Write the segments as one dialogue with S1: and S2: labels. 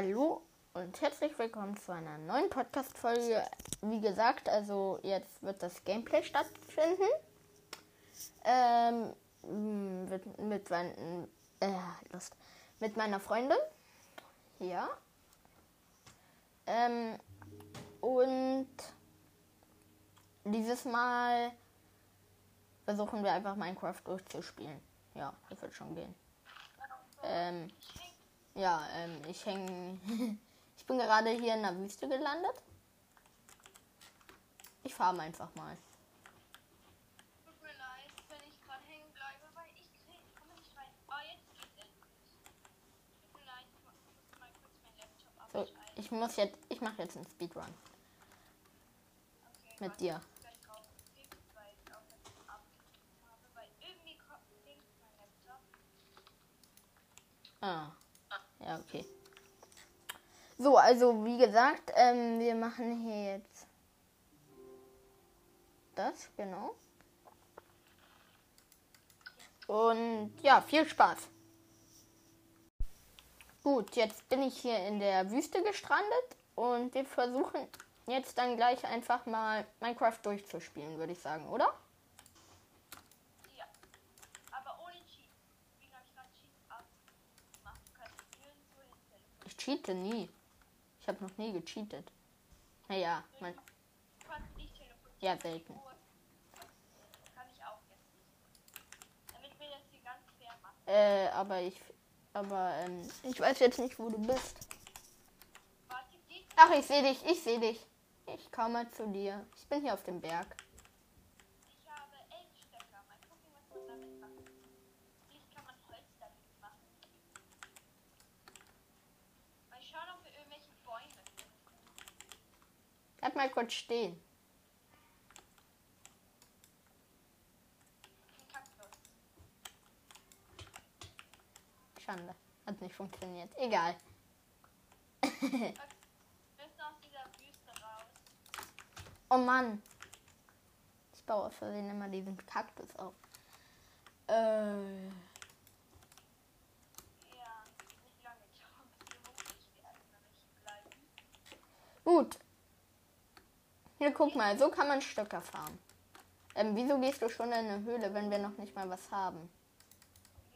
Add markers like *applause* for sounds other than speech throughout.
S1: Hallo und herzlich willkommen zu einer neuen Podcast-Folge. Wie gesagt, also jetzt wird das Gameplay stattfinden. Ähm, mit, mit, mein, äh, Lust, mit meiner Freundin. Ja. Ähm, und dieses Mal versuchen wir einfach Minecraft durchzuspielen. Ja, das wird schon gehen. Ähm, ja, ähm, ich hänge. *laughs* ich bin gerade hier in der Wüste gelandet. Ich fahre einfach mal.
S2: Tut mir leid, wenn ich gerade hängen bleibe, weil ich krieg, komme nicht rein. Oh, jetzt geht's endlich. Tut mir leid, ich muss mal kurz meinen Laptop
S1: So, ich muss jetzt. Ich mache jetzt einen Speedrun
S2: Okay,
S1: mit dir. Ah. Okay. So, also wie gesagt, ähm, wir machen hier jetzt das, genau. Und ja, viel Spaß. Gut, jetzt bin ich hier in der Wüste gestrandet und wir versuchen jetzt dann gleich einfach mal Minecraft durchzuspielen, würde ich sagen, oder?
S2: Ja. Aber ohne Cheat. Wie habe ich gerade Cheats abgemacht? Du kannst nirgendwo hin
S1: Ich cheate nie. Ich habe noch nie gecheatet. Naja, man, ja, selten. Äh, aber ich, aber ähm, ich weiß jetzt nicht, wo du bist. Ach, ich sehe dich, ich sehe dich. Ich komme zu dir. Ich bin hier auf dem Berg. Bleib mal kurz stehen. Schande. Hat nicht funktioniert. Egal. *laughs* Oh Mann. Ich baue aus Versehen immer diesen Kaktus auf. Äh.
S2: Ja, nicht lange dauern, bis wir hungrig werden, wenn wir hier bleiben.
S1: Gut. Hier, guck mal. So kann man Stöcker farmen. Ähm, wieso gehst du schon in eine Höhle, wenn wir noch nicht mal was haben?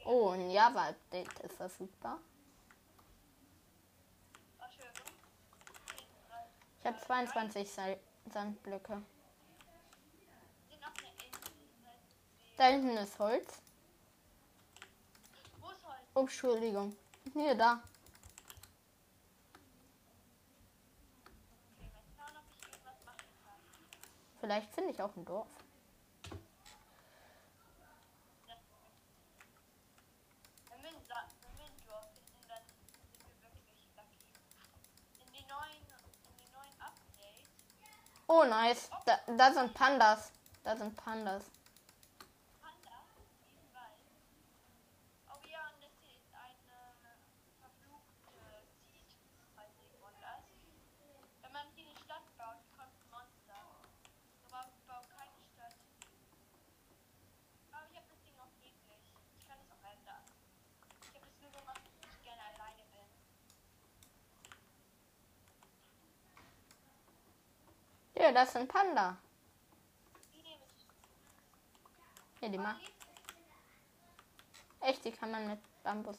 S1: Oh, ein Java-Update ist verfügbar. Ich habe 22 Sa- Sandblöcke. Da hinten ist Holz.
S2: Wo ist Holz?
S1: Oh, Entschuldigung. Hier, da.
S2: Okay, mal schauen, ob ich irgendwas machen kann.
S1: Vielleicht finde ich auch ein Dorf. Oh, nice. Da, da sind Pandas. Da sind Pandas.
S2: Panda in diesem Wald. Oh ja, und das hier ist eine verfluchte Seed, falls irgendwann das. Wenn man hier eine Stadt baut, kommt ein Monster. Aber bau keine Stadt. Aber ich habe das Ding auch friedlich. Ich kann es auch ändern. Ich habe es nur gemacht, weil ich gerne alleine bin.
S1: Das ist ein Panda. Hier, die.
S2: Molly?
S1: Echt, die kann man mit Bambus.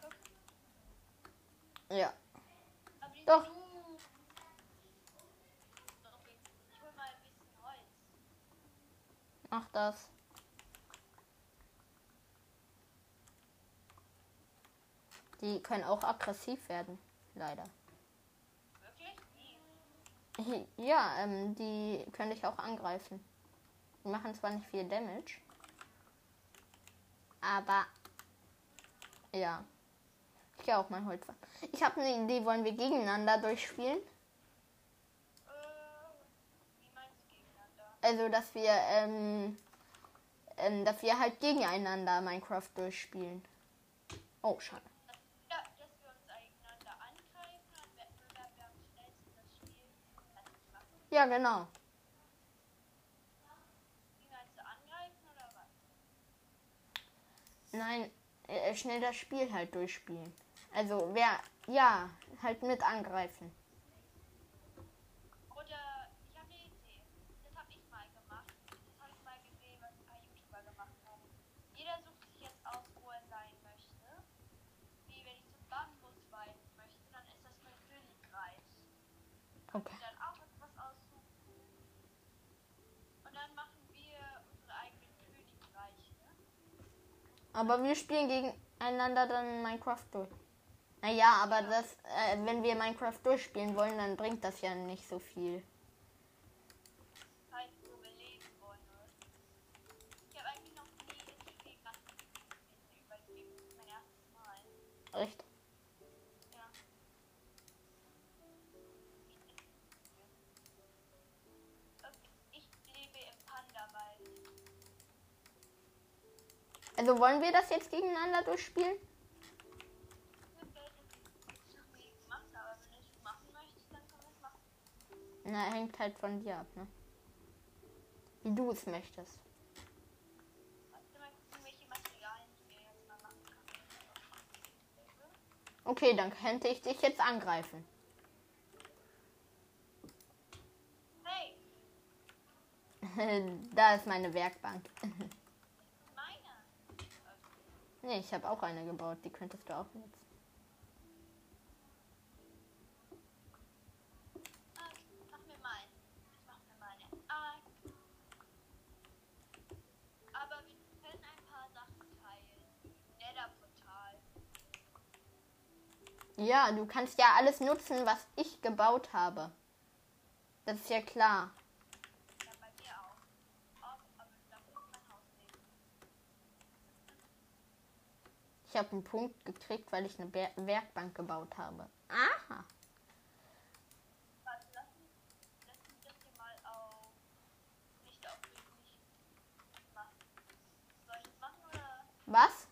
S2: Guck,
S1: Ja. Doch.
S2: sind zu- Okay, ich hol mal ein bisschen Holz.
S1: Mach das. Die können auch aggressiv werden. Leider.
S2: Wirklich?
S1: Ja, ähm, die können dich auch angreifen. Die machen zwar nicht viel Damage. Aber. Ja. Ich gehe auch mal Holz. Ich habe eine Idee, wollen wir gegeneinander durchspielen?
S2: Äh, wie meinst du gegeneinander?
S1: Also, dass wir, ähm, ähm, dass wir halt gegeneinander Minecraft durchspielen. Oh, schade.
S2: Ja, dass wir uns einander angreifen, ein Wettbewerb, wer am schnellsten das Spiel fertig macht.
S1: Ja, genau. Nein, äh, schnell das Spiel halt durchspielen. Also wer, ja, halt mit angreifen.
S2: Oder ich habe eine Idee. Das habe ich mal gemacht. Das habe ich mal gesehen, was ein paar YouTuber gemacht haben. Jeder sucht sich jetzt aus, wo er sein möchte. Wie wenn ich zum Bambus weiden möchte, dann ist das mein Königreich.
S1: Okay.
S2: Und dann auch etwas aussuchen. Und dann machen wir unsere eigenen Königreiche.
S1: Aber wir spielen gegeneinander dann Minecraft durch. Naja, aber das, äh, wenn wir Minecraft durchspielen wollen, dann bringt das ja nicht so viel. Also wollen wir das jetzt gegeneinander durchspielen? Na, hängt halt von dir ab, ne? Wie du es möchtest. Okay, dann könnte ich dich jetzt angreifen.
S2: Hey, *laughs*
S1: da ist meine Werkbank. *laughs* nee, ich habe auch eine gebaut. Die könntest du auch nutzen.
S2: Mach mir meine. Ich mach mir meine. Aber wir können ein paar Sachen teilen. Nether-Portal.
S1: Ja, du kannst ja alles nutzen, was ich gebaut habe. Das ist ja klar.
S2: Ja, bei mir auch. Auch, aber da muss mein Haus nehmen.
S1: Ich habe einen Punkt gekriegt, weil ich eine Ber Werkbank gebaut habe. Aha.
S2: Warte, lass mich, lass mich das hier mal auf. Nicht auf friedlich machen. Soll ich das machen oder?
S1: Was?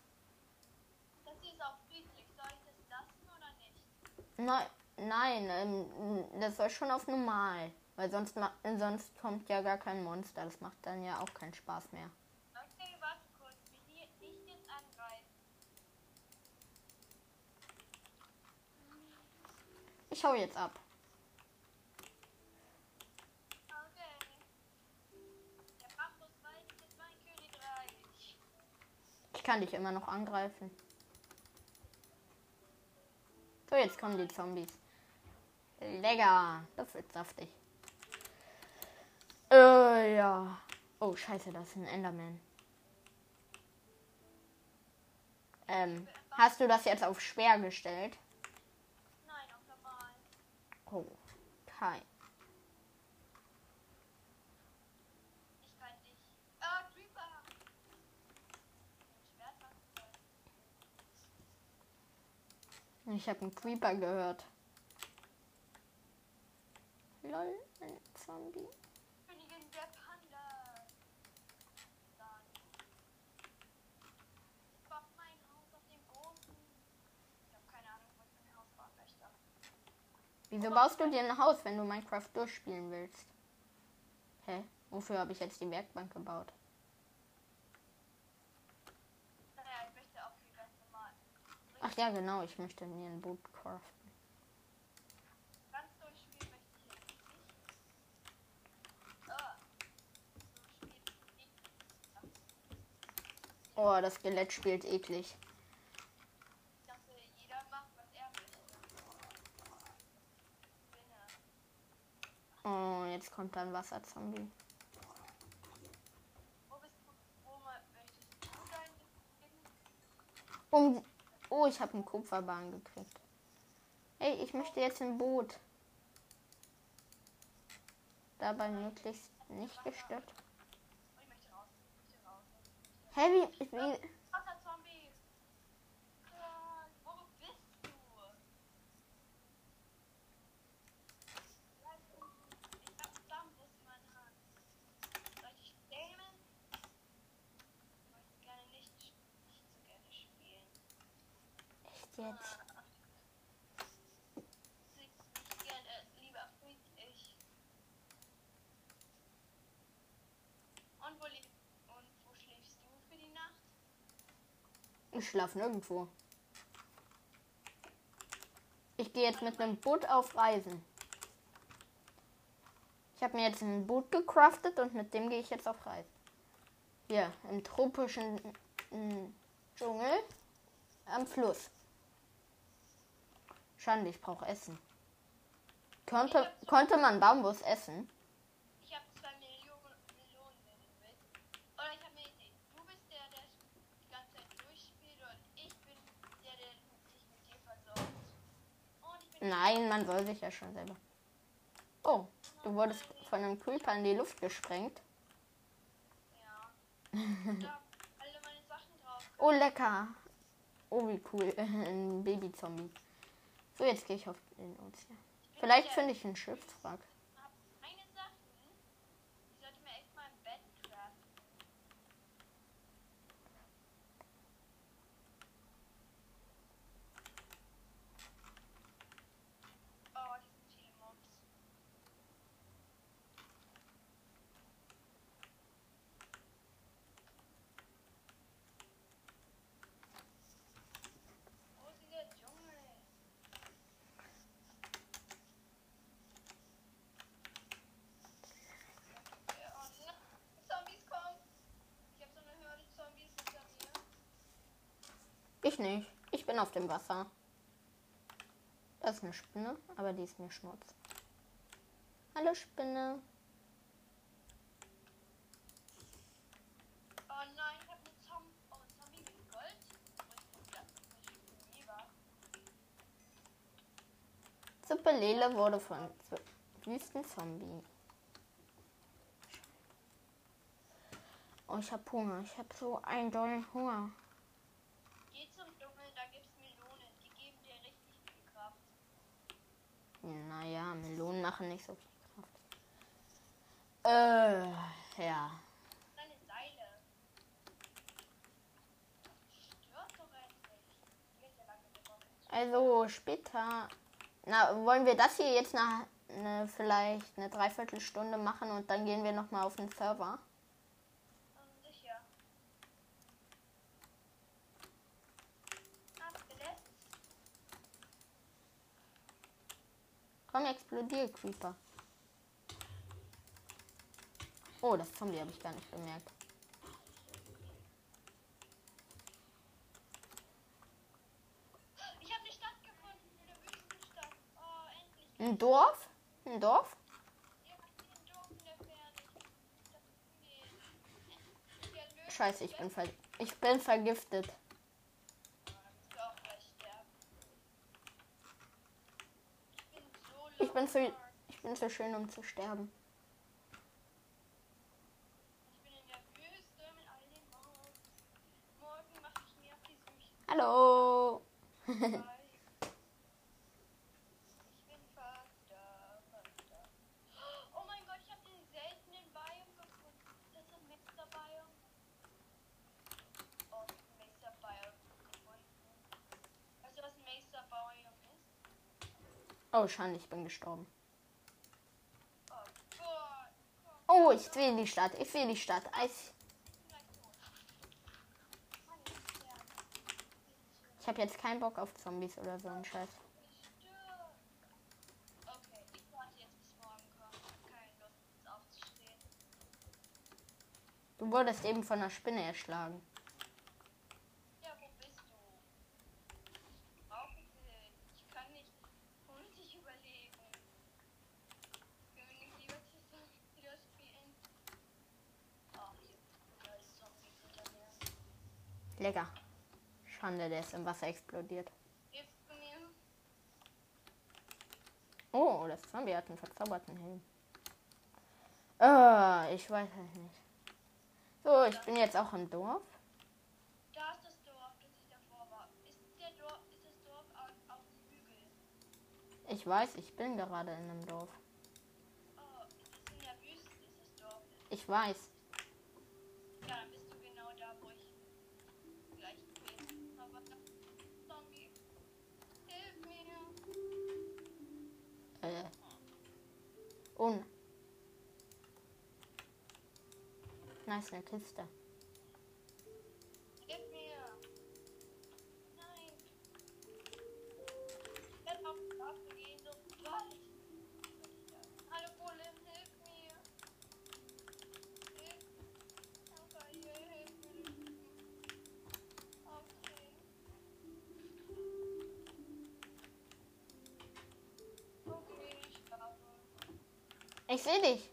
S2: Das ist auf friedlich. Soll ich das lassen oder nicht?
S1: Nein, nein, ähm, das soll schon auf normal. Weil sonst, sonst kommt ja gar kein Monster. Das macht dann ja auch keinen Spaß mehr.
S2: Okay, warte kurz. Mich hier nicht jetzt angreifen.
S1: Ich hau jetzt ab. Ich kann dich immer noch angreifen. So, jetzt kommen die Zombies. Lecker. Das wird saftig. Äh, ja. Oh, scheiße, das ist ein Enderman. Ähm, hast du das jetzt auf schwer gestellt?
S2: Nein, auf normal.
S1: Oh, kein.
S2: Ich kann dich. Ah, Creeper! Ein Schwert machen soll.
S1: Ich habe einen Creeper gehört. Lol, ein Zombie.
S2: Königin der Panda. Dann. Ich baue mein Haus auf dem großen. Ich habe keine Ahnung, was ich mein Haus bauen möchte.
S1: Wieso baust du dir ein Haus, wenn du Minecraft durchspielen willst? Hä? Wofür habe ich jetzt die Werkbank gebaut? Ach ja, genau, ich möchte mir ein Boot craften.
S2: Ah.
S1: Oh, das Skelett spielt eklig.
S2: Ich dachte, jeder macht, was er möchte. Spinne.
S1: Oh, jetzt kommt da ein Wasserzombie.
S2: Wo bist du? Wo ma- möchtest du sein?
S1: Um, oh, ich habe einen Kupferbahn gekriegt. Hey, ich möchte jetzt ein Boot. Dabei möglichst nicht gestört. Hey, wie,
S2: Wasserzombie! Ah, Wo bist du? Bleib unten. Ich hab einen Bambus in meiner Hand. Soll ich dich dämen? Ich möchte gerne nicht, nicht so gerne spielen.
S1: echt jetzt?
S2: Nicht gerne, lieber friedlich. Und wo, lieg- und wo schläfst du für die Nacht?
S1: Ich schlafe nirgendwo. Ich gehe jetzt mit einem Boot auf Reisen. Ich habe mir jetzt ein Boot gecraftet und mit dem gehe ich jetzt auf Reisen. Hier, im tropischen mm, Dschungel am Fluss. Schande, ich brauche Essen. Konnte, konnte man Bambus essen?
S2: Ich habe zwei Millionen Melonen, wenn du willst. Oder ich habe eine Idee. Du bist der, der die ganze Zeit durchspielt und ich bin der, der sich mit dir versorgt. Und ich bin
S1: Nein, man soll sich ja schon selber. Oh, du wurdest von einem Creeper in die Luft gesprengt.
S2: ja. Ich hab alle meine Sachen drauf.
S1: Oh, lecker. Oh, wie cool. *laughs* Ein Baby-Zombie. So, jetzt gehe ich auf den Ozean. Vielleicht finde ich einen Schiffswrack.
S2: hab meine Sachen. Ich sollte mir echt mal ein Bett craften. Oh, die sind viele Mobs. Wo ist dieser Dschungel? Ja, oh nein, Zombies kommen. Ich habe so eine Hürde Zombies hinter mir.
S1: Ich nicht. Ich bin auf dem Wasser. Das ist eine Spinne, aber die ist mir schnurz. Hallo Spinne.
S2: Oh nein, ich habe eine Zom oh, Zombie mit Gold.
S1: Suppe Lele wurde von Wüstenzombie. Oh, ich hab Hunger. Ich hab so einen dollen Hunger.
S2: Geh zum Dschungel, da gibt's Melonen. Die geben dir richtig viel Kraft.
S1: Naja, Melonen machen nicht so viel Kraft. Äh, ja. Also später. Na, wollen wir das hier jetzt nach ne, vielleicht eine Dreiviertelstunde machen und dann gehen wir nochmal auf den Server? Explodier, Creeper. Oh, das Zombie habe ich gar nicht bemerkt.
S2: Ich habe eine Stadt gefunden. Eine Wüstenstadt. Oh, endlich.
S1: Ein Dorf? Ein Dorf? Scheiße, ich bin, ver ich bin vergiftet.
S2: Ja, dann bist du auch gleich sterben. Ich bin so
S1: Ich bin zu, ich bin zu schön, um zu sterben.
S2: Ich bin in der Wüste mit all den Mobs. Morgen mache ich mir auf die Suche.
S1: Hallo.
S2: Ich bin fast da, fast da. Oh mein Gott, ich habe den seltenen Biom gefunden. Das ist ein Mixer Biom. Oh, ich hab ein Mixer Biom gefunden. Weißt du, was ein Mixer Biom ist?
S1: Oh, Schande, ich bin gestorben.
S2: Oh
S1: ich sehe die Stadt. Ich sehe die Stadt. Ich habe jetzt keinen Bock auf Zombies oder so einen Scheiß. Du wurdest eben von einer Spinne erschlagen.
S2: Ja, wo bist du? Ich brauche dich. Ich kann nicht ohne dich überleben. Können wir nicht lieber zusammen wieder spielen? Oh, hier. Da ist Zombies hinter mir.
S1: Lecker. Schande, der ist im Wasser explodiert. Oh, das Zombie hat einen verzauberten Helm. Äh, ich weiß es nicht. So, ich bin jetzt auch im Dorf.
S2: Da ist das Dorf, das ich davor war. Ist, der Dorf, ist das Dorf auf, auf dem Hügel?
S1: Ich weiß, ich bin gerade in einem Dorf.
S2: Oh, ist in der Wüste, ist das Dorf?
S1: Ich weiß. Und. Nice, eine Kiste. Ich sehe dich.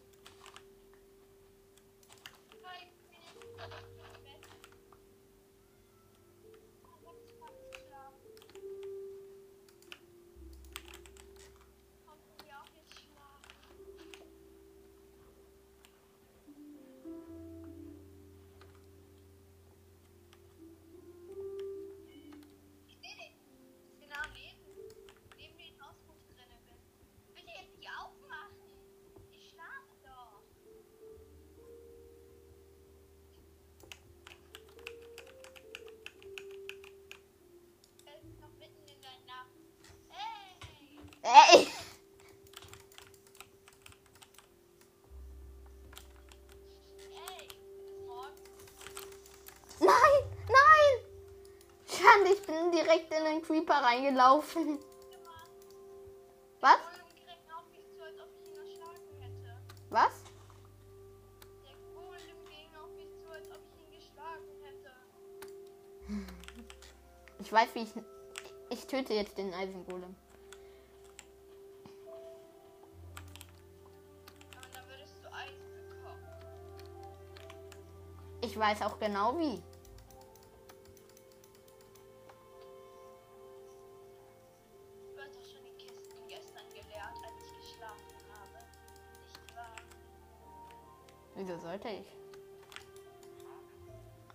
S2: Mich zu, als ob ich
S1: weiß, wie ich. Ich töte jetzt den Eisengolem. Ich weiß auch genau wie. Wieso sollte ich?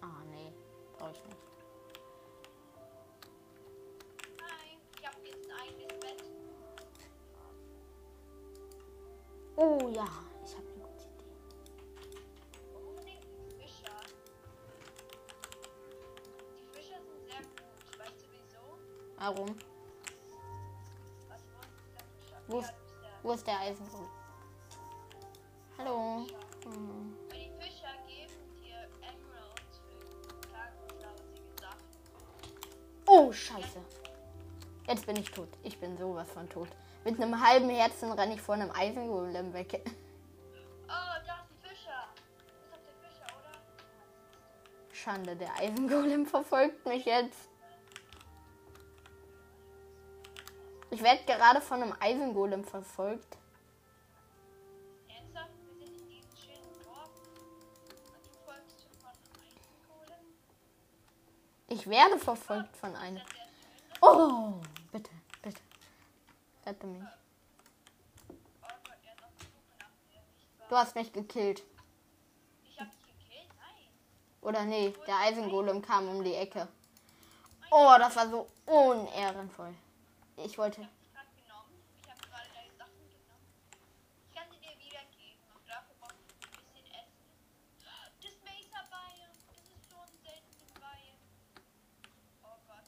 S1: Ah, nee. Brauche ich nicht.
S2: Ich habe jetzt ein eigenes Bett.
S1: Oh ja, ich habe eine gute Idee.
S2: Unbedingt die Fischer. Die Fischer sind sehr gut. Weißt du wieso?
S1: Warum?
S2: Was da Fischer?
S1: Wo ist- Wo ist der Eisengolem? Jetzt bin ich tot. Ich bin sowas von tot. Mit einem halben Herzen renne ich vor einem Eisengolem weg. *laughs*
S2: Oh, da ist ein Fischer. Ist doch der Fischer, oder?
S1: Schande, der Eisengolem verfolgt mich jetzt. Ich werde gerade von einem Eisengolem verfolgt.
S2: Ernsthaft? Wir sind in diesem schönen Dorf. Und du folgst schon von einem Eisengolem?
S1: Ich werde verfolgt von einem.
S2: schön?
S1: Oh, bitte, bitte. Rette mich. Du hast mich gekillt.
S2: Ich hab dich gekillt? Nein.
S1: Oder nee, der Eisengolem kam um die Ecke. Oh, das war so unehrenvoll. Ich wollte.
S2: Ich hab dich gerade genommen. Ich hab gerade deine Sachen genommen. Ich kann sie dir wiedergeben. Und dafür brauchst du ein bisschen Essen. Das Mesa Biome. Das ist so ein seltenes Biome. Oh Gott.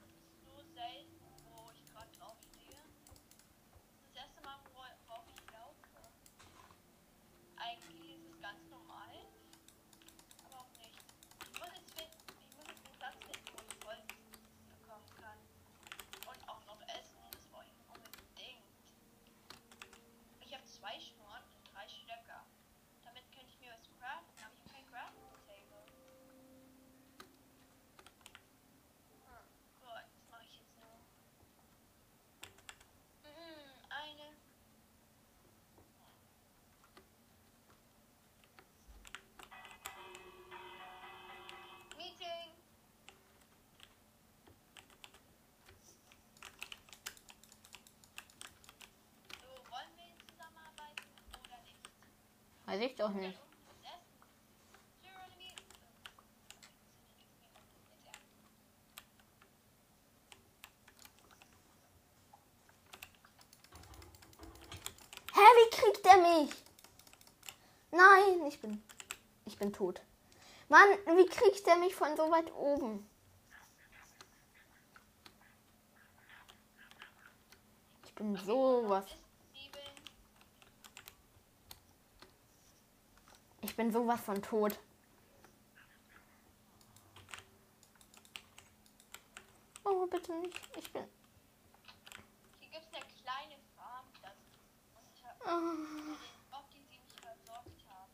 S2: Das ist so selten, wo ich gerade drauf stehe. Das ist das erste Mal, wora- worauf ich laufe. Eigentlich ist es ganz normal. Aber auch nicht. Ich muss jetzt finden. Ich muss jetzt einen Platz finden, wo ich Holz bekommen kann. Und auch noch Essen, das brauche ich unbedingt. Ich habe zwei Schnuren und drei Stöcker. Damit könnte ich mir was craften, aber ich habe kein Crafting Table. Hm, Gott, was mache ich jetzt nur? Mhm, eine. Meeting. So, wollen wir jetzt zusammenarbeiten oder nicht?
S1: Weiß ich doch nicht. Hä, wie kriegt er mich? Nein, ich bin. Ich bin tot. Mann, wie kriegt er mich von so weit oben? Ich bin sowas. Ich bin sowas von tot. Oh, bitte nicht. Ich bin.
S2: Hier gibt es eine kleine Farm, das unter
S1: Oh.
S2: ob die sie nicht versorgt haben.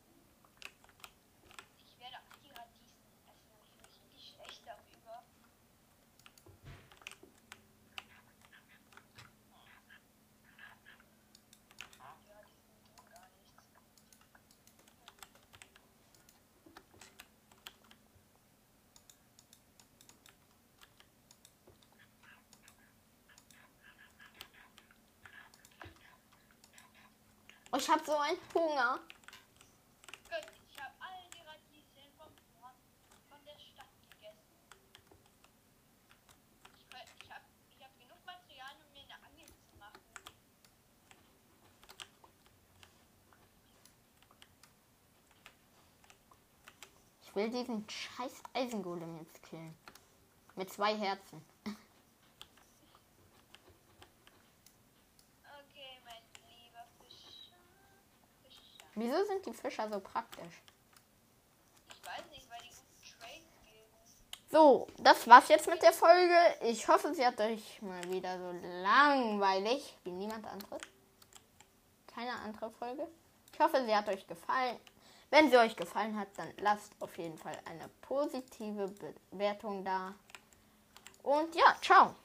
S2: Ich werde auch die Radieschen essen und ich fühle mich richtig schlecht darüber. Ja, die sind gut.
S1: Ich habe so einen Hunger.
S2: Ich habe all die Radieschen vom Horn von der Stadt gegessen. Ich hab genug Material, um mir eine Angel zu machen.
S1: Ich will diesen scheiß Eisengolem jetzt killen. Mit zwei Herzen. *laughs*
S2: Okay, mein lieber Fischer. Fischer.
S1: Wieso sind die Fischer so praktisch?
S2: Ich weiß nicht, weil die guten Trades geben.
S1: So, das war's jetzt mit der Folge. Ich hoffe, sie hat euch mal wieder so langweilig wie niemand anderes. Keine andere Folge. Ich hoffe, sie hat euch gefallen. Wenn sie euch gefallen hat, dann lasst auf jeden Fall eine positive Bewertung da. Und ja, ciao.